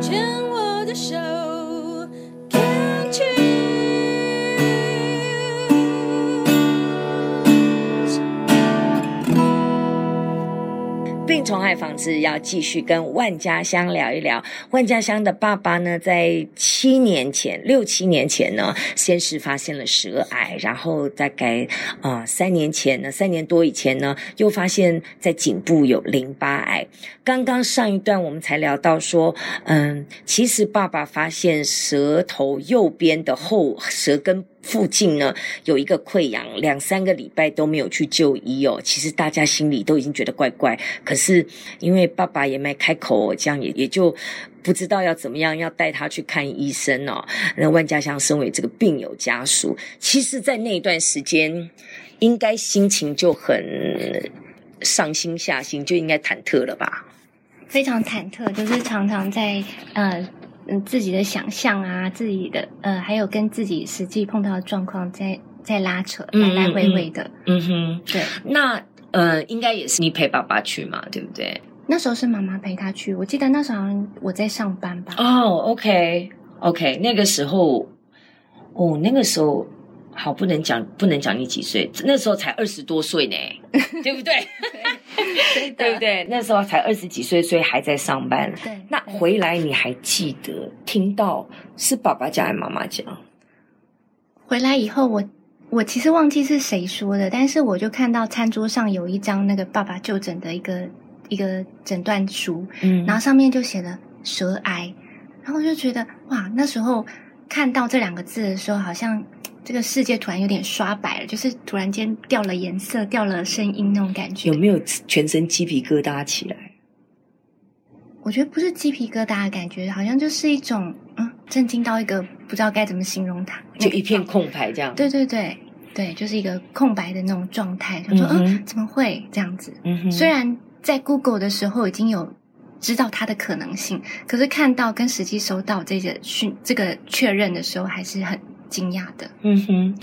牵我的手。虫害防治要继续跟万家香聊一聊。万家香的爸爸呢，在七年前、六七年前呢，先是发现了舌癌，然后大概啊、三年前呢，三年多以前呢，又发现在颈部有淋巴癌。刚刚上一段我们才聊到说，嗯，其实爸爸发现舌头右边的后舌根。附近呢有一个溃疡，两三个礼拜都没有去就医哦。其实大家心里都已经觉得怪怪，可是因为爸爸也没开口，这样也也就不知道要怎么样，要带他去看医生哦。那万家香身为这个病友家属，其实，在那一段时间，应该心情就很上心下心，就应该忐忑了吧？非常忐忑，就是常常在呃。嗯，自己的想象啊，自己的呃，还有跟自己实际碰到的状况在在拉扯，来来回回的。嗯哼，对。那呃，应该也是你陪爸爸去嘛，对不对？那时候是妈妈陪他去，我记得那时候我在上班吧。哦，OK，OK，那个时候，哦，那个时候。好，不能讲，不能讲你几岁，那时候才二十多岁呢，对不对？对，对不对？那时候才二十几岁，所以还在上班。对，那回来你还记得听到是爸爸讲还是妈妈讲？回来以后我，我我其实忘记是谁说的，但是我就看到餐桌上有一张那个爸爸就诊的一个一个诊断书，嗯，然后上面就写了舌癌，然后我就觉得哇，那时候看到这两个字的时候，好像。这个世界突然有点刷白了，就是突然间掉了颜色，掉了声音那种感觉。有没有全身鸡皮疙瘩起来？我觉得不是鸡皮疙瘩的感觉，好像就是一种嗯，震惊到一个不知道该怎么形容它，就一片空白这样。对对对对，就是一个空白的那种状态。他说嗯，嗯，怎么会这样子？嗯哼。虽然在 Google 的时候已经有知道它的可能性，可是看到跟实际收到这个讯这个确认的时候，还是很。惊讶的，嗯哼，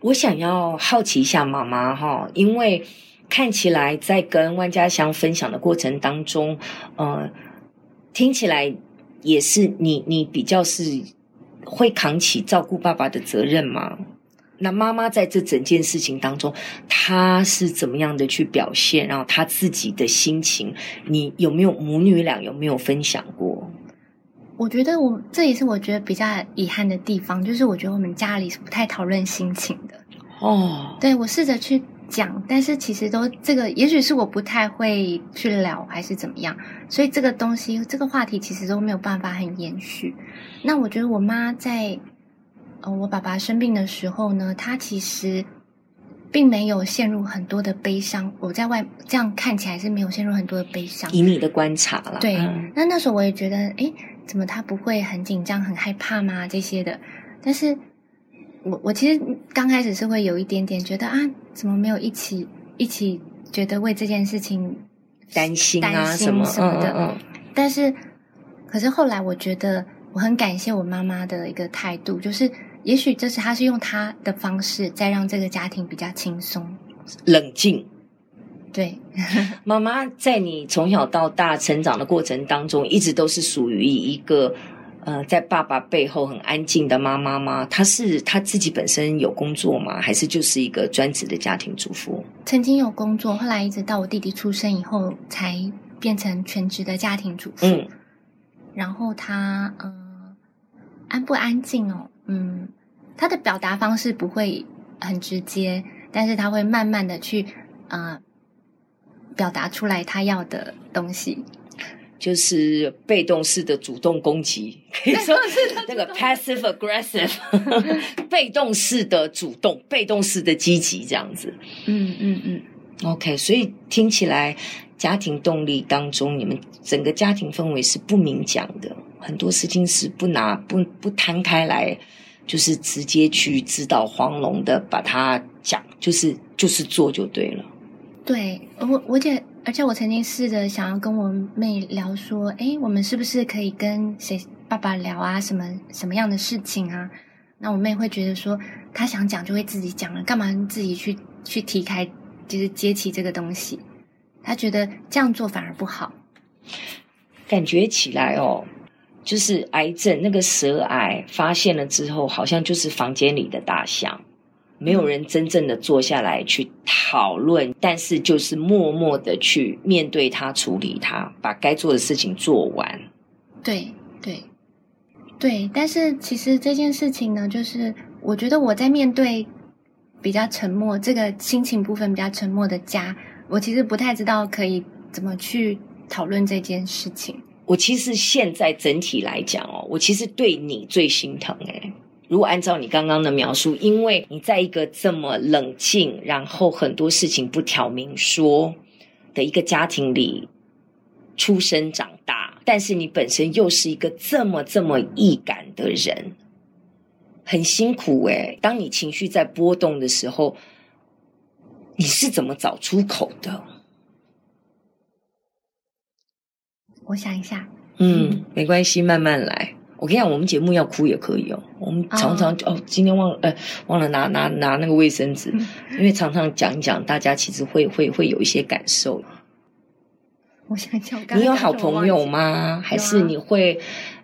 我想要好奇一下妈妈哈，因为看起来在跟万家香分享的过程当中，呃，听起来也是你你比较是会扛起照顾爸爸的责任吗？那妈妈在这整件事情当中，她是怎么样的去表现？然后她自己的心情，你有没有母女俩有没有分享过？我觉得我这也是我觉得比较遗憾的地方，就是我觉得我们家里是不太讨论心情的哦。对，我试着去讲，但是其实都这个，也许是我不太会去聊，还是怎么样，所以这个东西这个话题其实都没有办法很延续。那我觉得我妈在呃我爸爸生病的时候呢，她其实并没有陷入很多的悲伤。我在外这样看起来是没有陷入很多的悲伤。以你的观察了，对。那那时候我也觉得，诶怎么他不会很紧张、很害怕吗？这些的，但是我我其实刚开始是会有一点点觉得啊，怎么没有一起一起觉得为这件事情担心啊什么什么的？嗯，嗯，嗯。但是，可是后来我觉得我很感谢我妈妈的一个态度，就是也许这是她是用她的方式在让这个家庭比较轻松、冷静。对，妈妈在你从小到大成长的过程当中，一直都是属于一个呃，在爸爸背后很安静的妈妈吗？她是她自己本身有工作吗？还是就是一个专职的家庭主妇？曾经有工作，后来一直到我弟弟出生以后，才变成全职的家庭主妇。嗯，然后她嗯、呃，安不安静哦？嗯，她的表达方式不会很直接，但是她会慢慢的去啊。呃表达出来他要的东西，就是被动式的主动攻击，可以说是那个 passive aggressive，被动式的主动，被动式的积极这样子。嗯嗯嗯。OK，所以听起来家庭动力当中，你们整个家庭氛围是不明讲的，很多事情是不拿不不摊开来，就是直接去指导黄龙的把它讲，就是就是做就对了。对，我我姐，而且我曾经试着想要跟我妹聊说，哎，我们是不是可以跟谁爸爸聊啊？什么什么样的事情啊？那我妹会觉得说，她想讲就会自己讲了，干嘛自己去去提开，就是接起这个东西？她觉得这样做反而不好。感觉起来哦，就是癌症那个舌癌发现了之后，好像就是房间里的大象，没有人真正的坐下来去讨论，但是就是默默的去面对它、处理它，把该做的事情做完。对对对，但是其实这件事情呢，就是我觉得我在面对比较沉默这个心情部分比较沉默的家，我其实不太知道可以怎么去讨论这件事情。我其实现在整体来讲哦，我其实对你最心疼诶。如果按照你刚刚的描述，因为你在一个这么冷静，然后很多事情不挑明说的一个家庭里出生长大，但是你本身又是一个这么这么易感的人，很辛苦诶。当你情绪在波动的时候，你是怎么找出口的？我想一下，嗯，没关系，慢慢来。我跟你讲，我们节目要哭也可以哦。我们常常哦，哦，今天忘了，呃，忘了拿拿拿那个卫生纸，嗯，因为常常讲一讲，大家其实会会会有一些感受。我想想，刚刚你有好朋友吗？还是你会？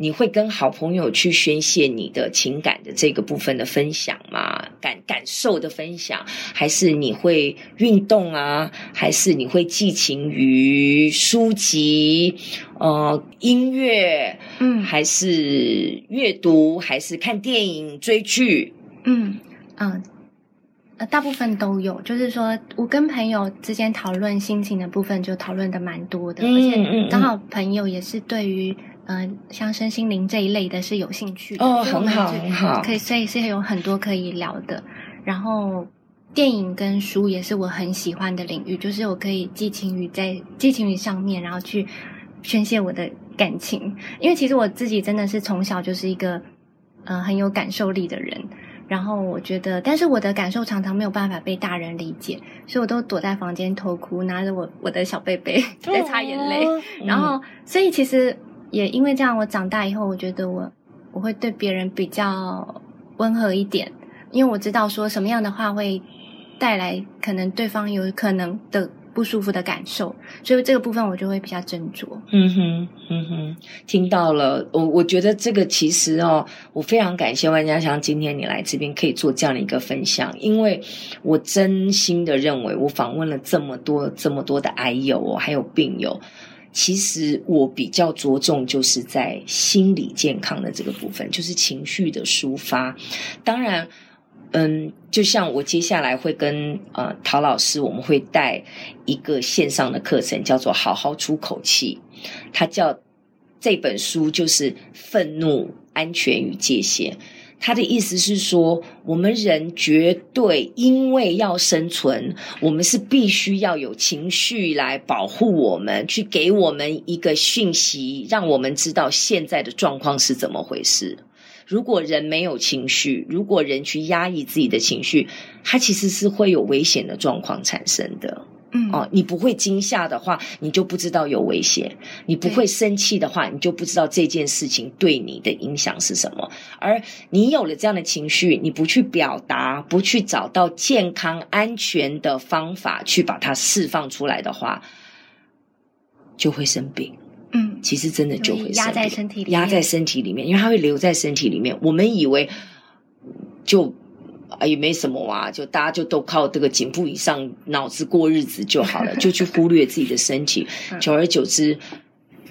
你会跟好朋友去宣泄你的情感的这个部分的分享吗？感感受的分享，还是你会运动啊？还是你会寄情于书籍、呃音乐？嗯，还是阅读？还是看电影、追剧？嗯嗯呃，大部分都有。就是说我跟朋友之间讨论心情的部分，就讨论的蛮多的，嗯、而且刚好朋友也是对于。嗯、呃，像身心灵这一类的是有兴趣的哦，很好很好，可以，所以是有很多可以聊的。然后电影跟书也是我很喜欢的领域，就是我可以寄情于在寄情于上面，然后去宣泄我的感情。因为其实我自己真的是从小就是一个嗯、呃、很有感受力的人。然后我觉得，但是我的感受常常没有办法被大人理解，所以我都躲在房间偷哭，拿着我我的小贝贝 在擦眼泪。哦、然后，所以其实。也因为这样，我长大以后，我觉得我我会对别人比较温和一点，因为我知道说什么样的话会带来可能对方有可能的不舒服的感受，所以这个部分我就会比较斟酌。嗯哼，嗯哼，听到了，我我觉得这个其实哦，我非常感谢万家香今天你来这边可以做这样的一个分享，因为我真心的认为，我访问了这么多这么多的癌友哦，还有病友。其实我比较着重就是在心理健康的这个部分，就是情绪的抒发。当然，嗯，就像我接下来会跟呃陶老师，我们会带一个线上的课程，叫做“好好出口气”，它叫这本书就是《愤怒、安全与界限》。他的意思是说，我们人绝对因为要生存，我们是必须要有情绪来保护我们，去给我们一个讯息，让我们知道现在的状况是怎么回事。如果人没有情绪，如果人去压抑自己的情绪，它其实是会有危险的状况产生的。嗯，哦，你不会惊吓的话，你就不知道有危险；你不会生气的话，你就不知道这件事情对你的影响是什么。而你有了这样的情绪，你不去表达，不去找到健康安全的方法去把它释放出来的话，就会生病。嗯，其实真的就会压在身体里面，压在身体里面，因为它会留在身体里面。我们以为就。啊，也没什么啊，就大家就都靠这个颈部以上脑子过日子就好了，就去忽略自己的身体，久而久之，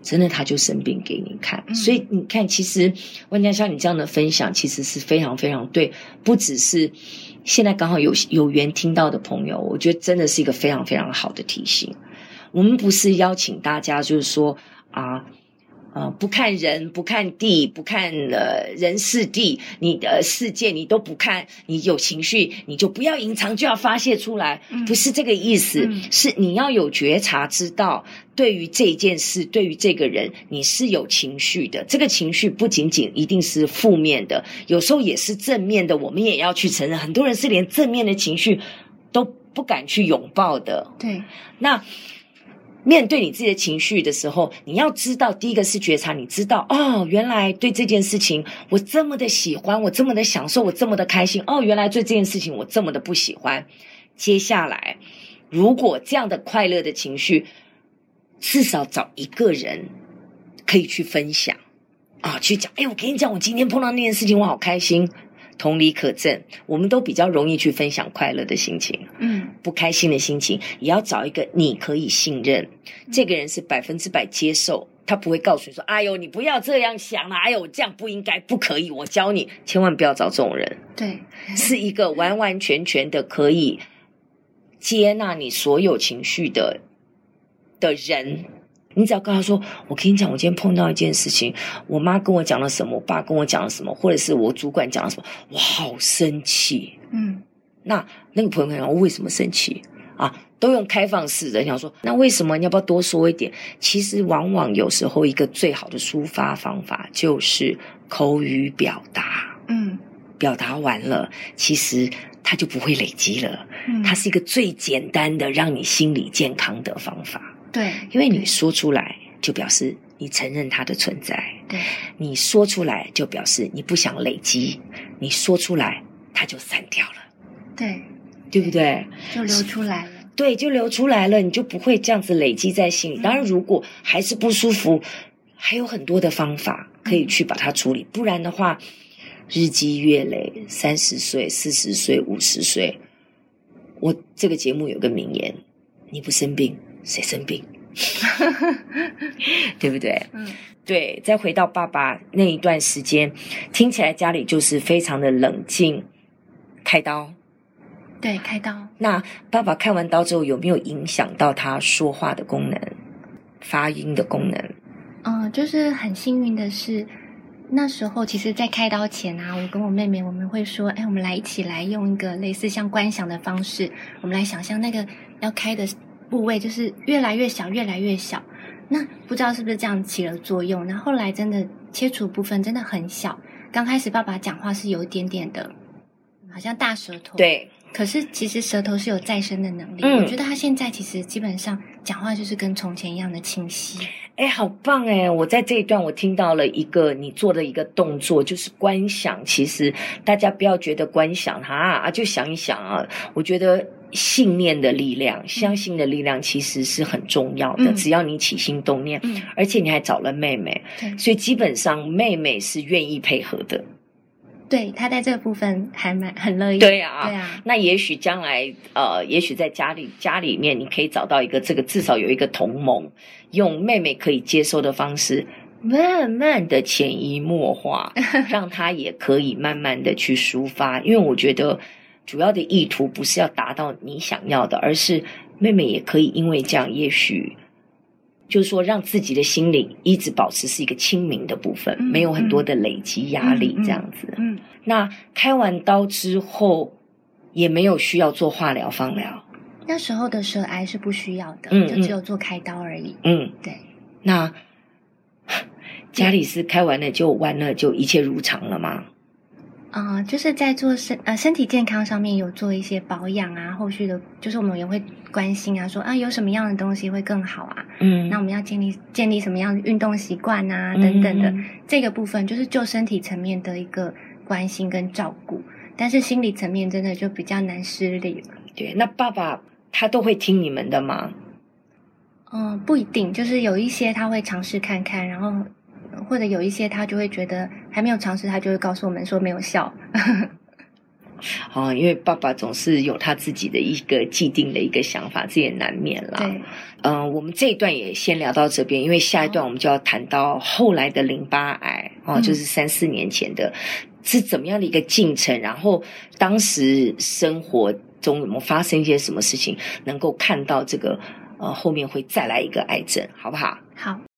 真的他就生病给你看。嗯、所以你看，其实万家像你这样的分享，其实是非常非常对，不只是现在刚好有有缘听到的朋友，我觉得真的是一个非常非常好的提醒。我们不是邀请大家，就是说啊。啊、呃，不看人，不看地，不看呃人事地，你的世界你都不看，你有情绪你就不要隐藏，就要发泄出来，嗯、不是这个意思，嗯、是你要有觉察，知道对于这件事，对于这个人，你是有情绪的。这个情绪不仅仅一定是负面的，有时候也是正面的。我们也要去承认，很多人是连正面的情绪都不敢去拥抱的。对，那。面对你自己的情绪的时候，你要知道，第一个是觉察，你知道哦，原来对这件事情我这么的喜欢，我这么的享受，我这么的开心。哦，原来对这件事情我这么的不喜欢。接下来，如果这样的快乐的情绪，至少找一个人可以去分享，啊，去讲。哎，我跟你讲，我今天碰到那件事情，我好开心。同理可证，我们都比较容易去分享快乐的心情。嗯，不开心的心情，也要找一个你可以信任，嗯、这个人是百分之百接受，他不会告诉你说：“哎呦，你不要这样想了，哎呦，这样不应该，不可以。”我教你，千万不要找这种人。对，是一个完完全全的可以接纳你所有情绪的的人。你只要跟他说：“我跟你讲，我今天碰到一件事情，我妈跟我讲了什么，我爸跟我讲了什么，或者是我主管讲了什么，我好生气。”嗯，那那个朋友讲，我为什么生气啊？都用开放式的，想说那为什么？你要不要多说一点？其实往往有时候一个最好的抒发方法就是口语表达。嗯，表达完了，其实它就不会累积了。嗯，它是一个最简单的让你心理健康的方法。对，因为你说出来，就表示你承认它的存在。对，你说出来，就表示你不想累积。你说出来，它就散掉了。对，对不对？就流出来了。对，就流出来了，你就不会这样子累积在心里。当然，如果还是不舒服，还有很多的方法可以去把它处理。不然的话，日积月累，三十岁、四十岁、五十岁，我这个节目有个名言：你不生病。谁生病？对不对？嗯，对。再回到爸爸那一段时间，听起来家里就是非常的冷静。开刀，对，开刀。那爸爸开完刀之后，有没有影响到他说话的功能、发音的功能？嗯、呃，就是很幸运的是，那时候其实，在开刀前啊，我跟我妹妹我们会说：“哎，我们来一起来用一个类似像观想的方式，我们来想象那个要开的。”部位就是越来越小，越来越小。那不知道是不是这样起了作用？那后来真的切除部分真的很小。刚开始爸爸讲话是有一点点的，好像大舌头。对。可是其实舌头是有再生的能力。嗯。我觉得他现在其实基本上讲话就是跟从前一样的清晰。哎，好棒哎！我在这一段我听到了一个你做的一个动作，就是观想。其实大家不要觉得观想哈啊，就想一想啊。我觉得。信念的力量，相信的力量其实是很重要的。嗯、只要你起心动念，嗯、而且你还找了妹妹，所以基本上妹妹是愿意配合的。对，他在这个部分还蛮很乐意。对啊，对啊。那也许将来，呃，也许在家里家里面，你可以找到一个这个至少有一个同盟，用妹妹可以接受的方式，慢慢的潜移默化，让她也可以慢慢的去抒发。因为我觉得。主要的意图不是要达到你想要的，而是妹妹也可以因为这样，也许就是说让自己的心灵一直保持是一个清明的部分，嗯、没有很多的累积压力这样子。嗯，那开完刀之后也没有需要做化疗、放疗。那时候的舌癌是不需要的，嗯、就只有做开刀而已。嗯，对。那 家里是开完了就完了，就一切如常了吗？啊、呃，就是在做身呃身体健康上面有做一些保养啊，后续的，就是我们也会关心啊，说啊有什么样的东西会更好啊，嗯，那我们要建立建立什么样的运动习惯啊，等等的，嗯、这个部分就是就身体层面的一个关心跟照顾，但是心理层面真的就比较难施力了。对，那爸爸他都会听你们的吗？嗯、呃，不一定，就是有一些他会尝试看看，然后。或者有一些他就会觉得还没有尝试，他就会告诉我们说没有效。哦，因为爸爸总是有他自己的一个既定的一个想法，这也难免啦。对，嗯、呃，我们这一段也先聊到这边，因为下一段我们就要谈到后来的淋巴癌哦，哦，就是三四年前的，是怎么样的一个进程，然后当时生活中有没有发生一些什么事情，能够看到这个呃后面会再来一个癌症，好不好？好。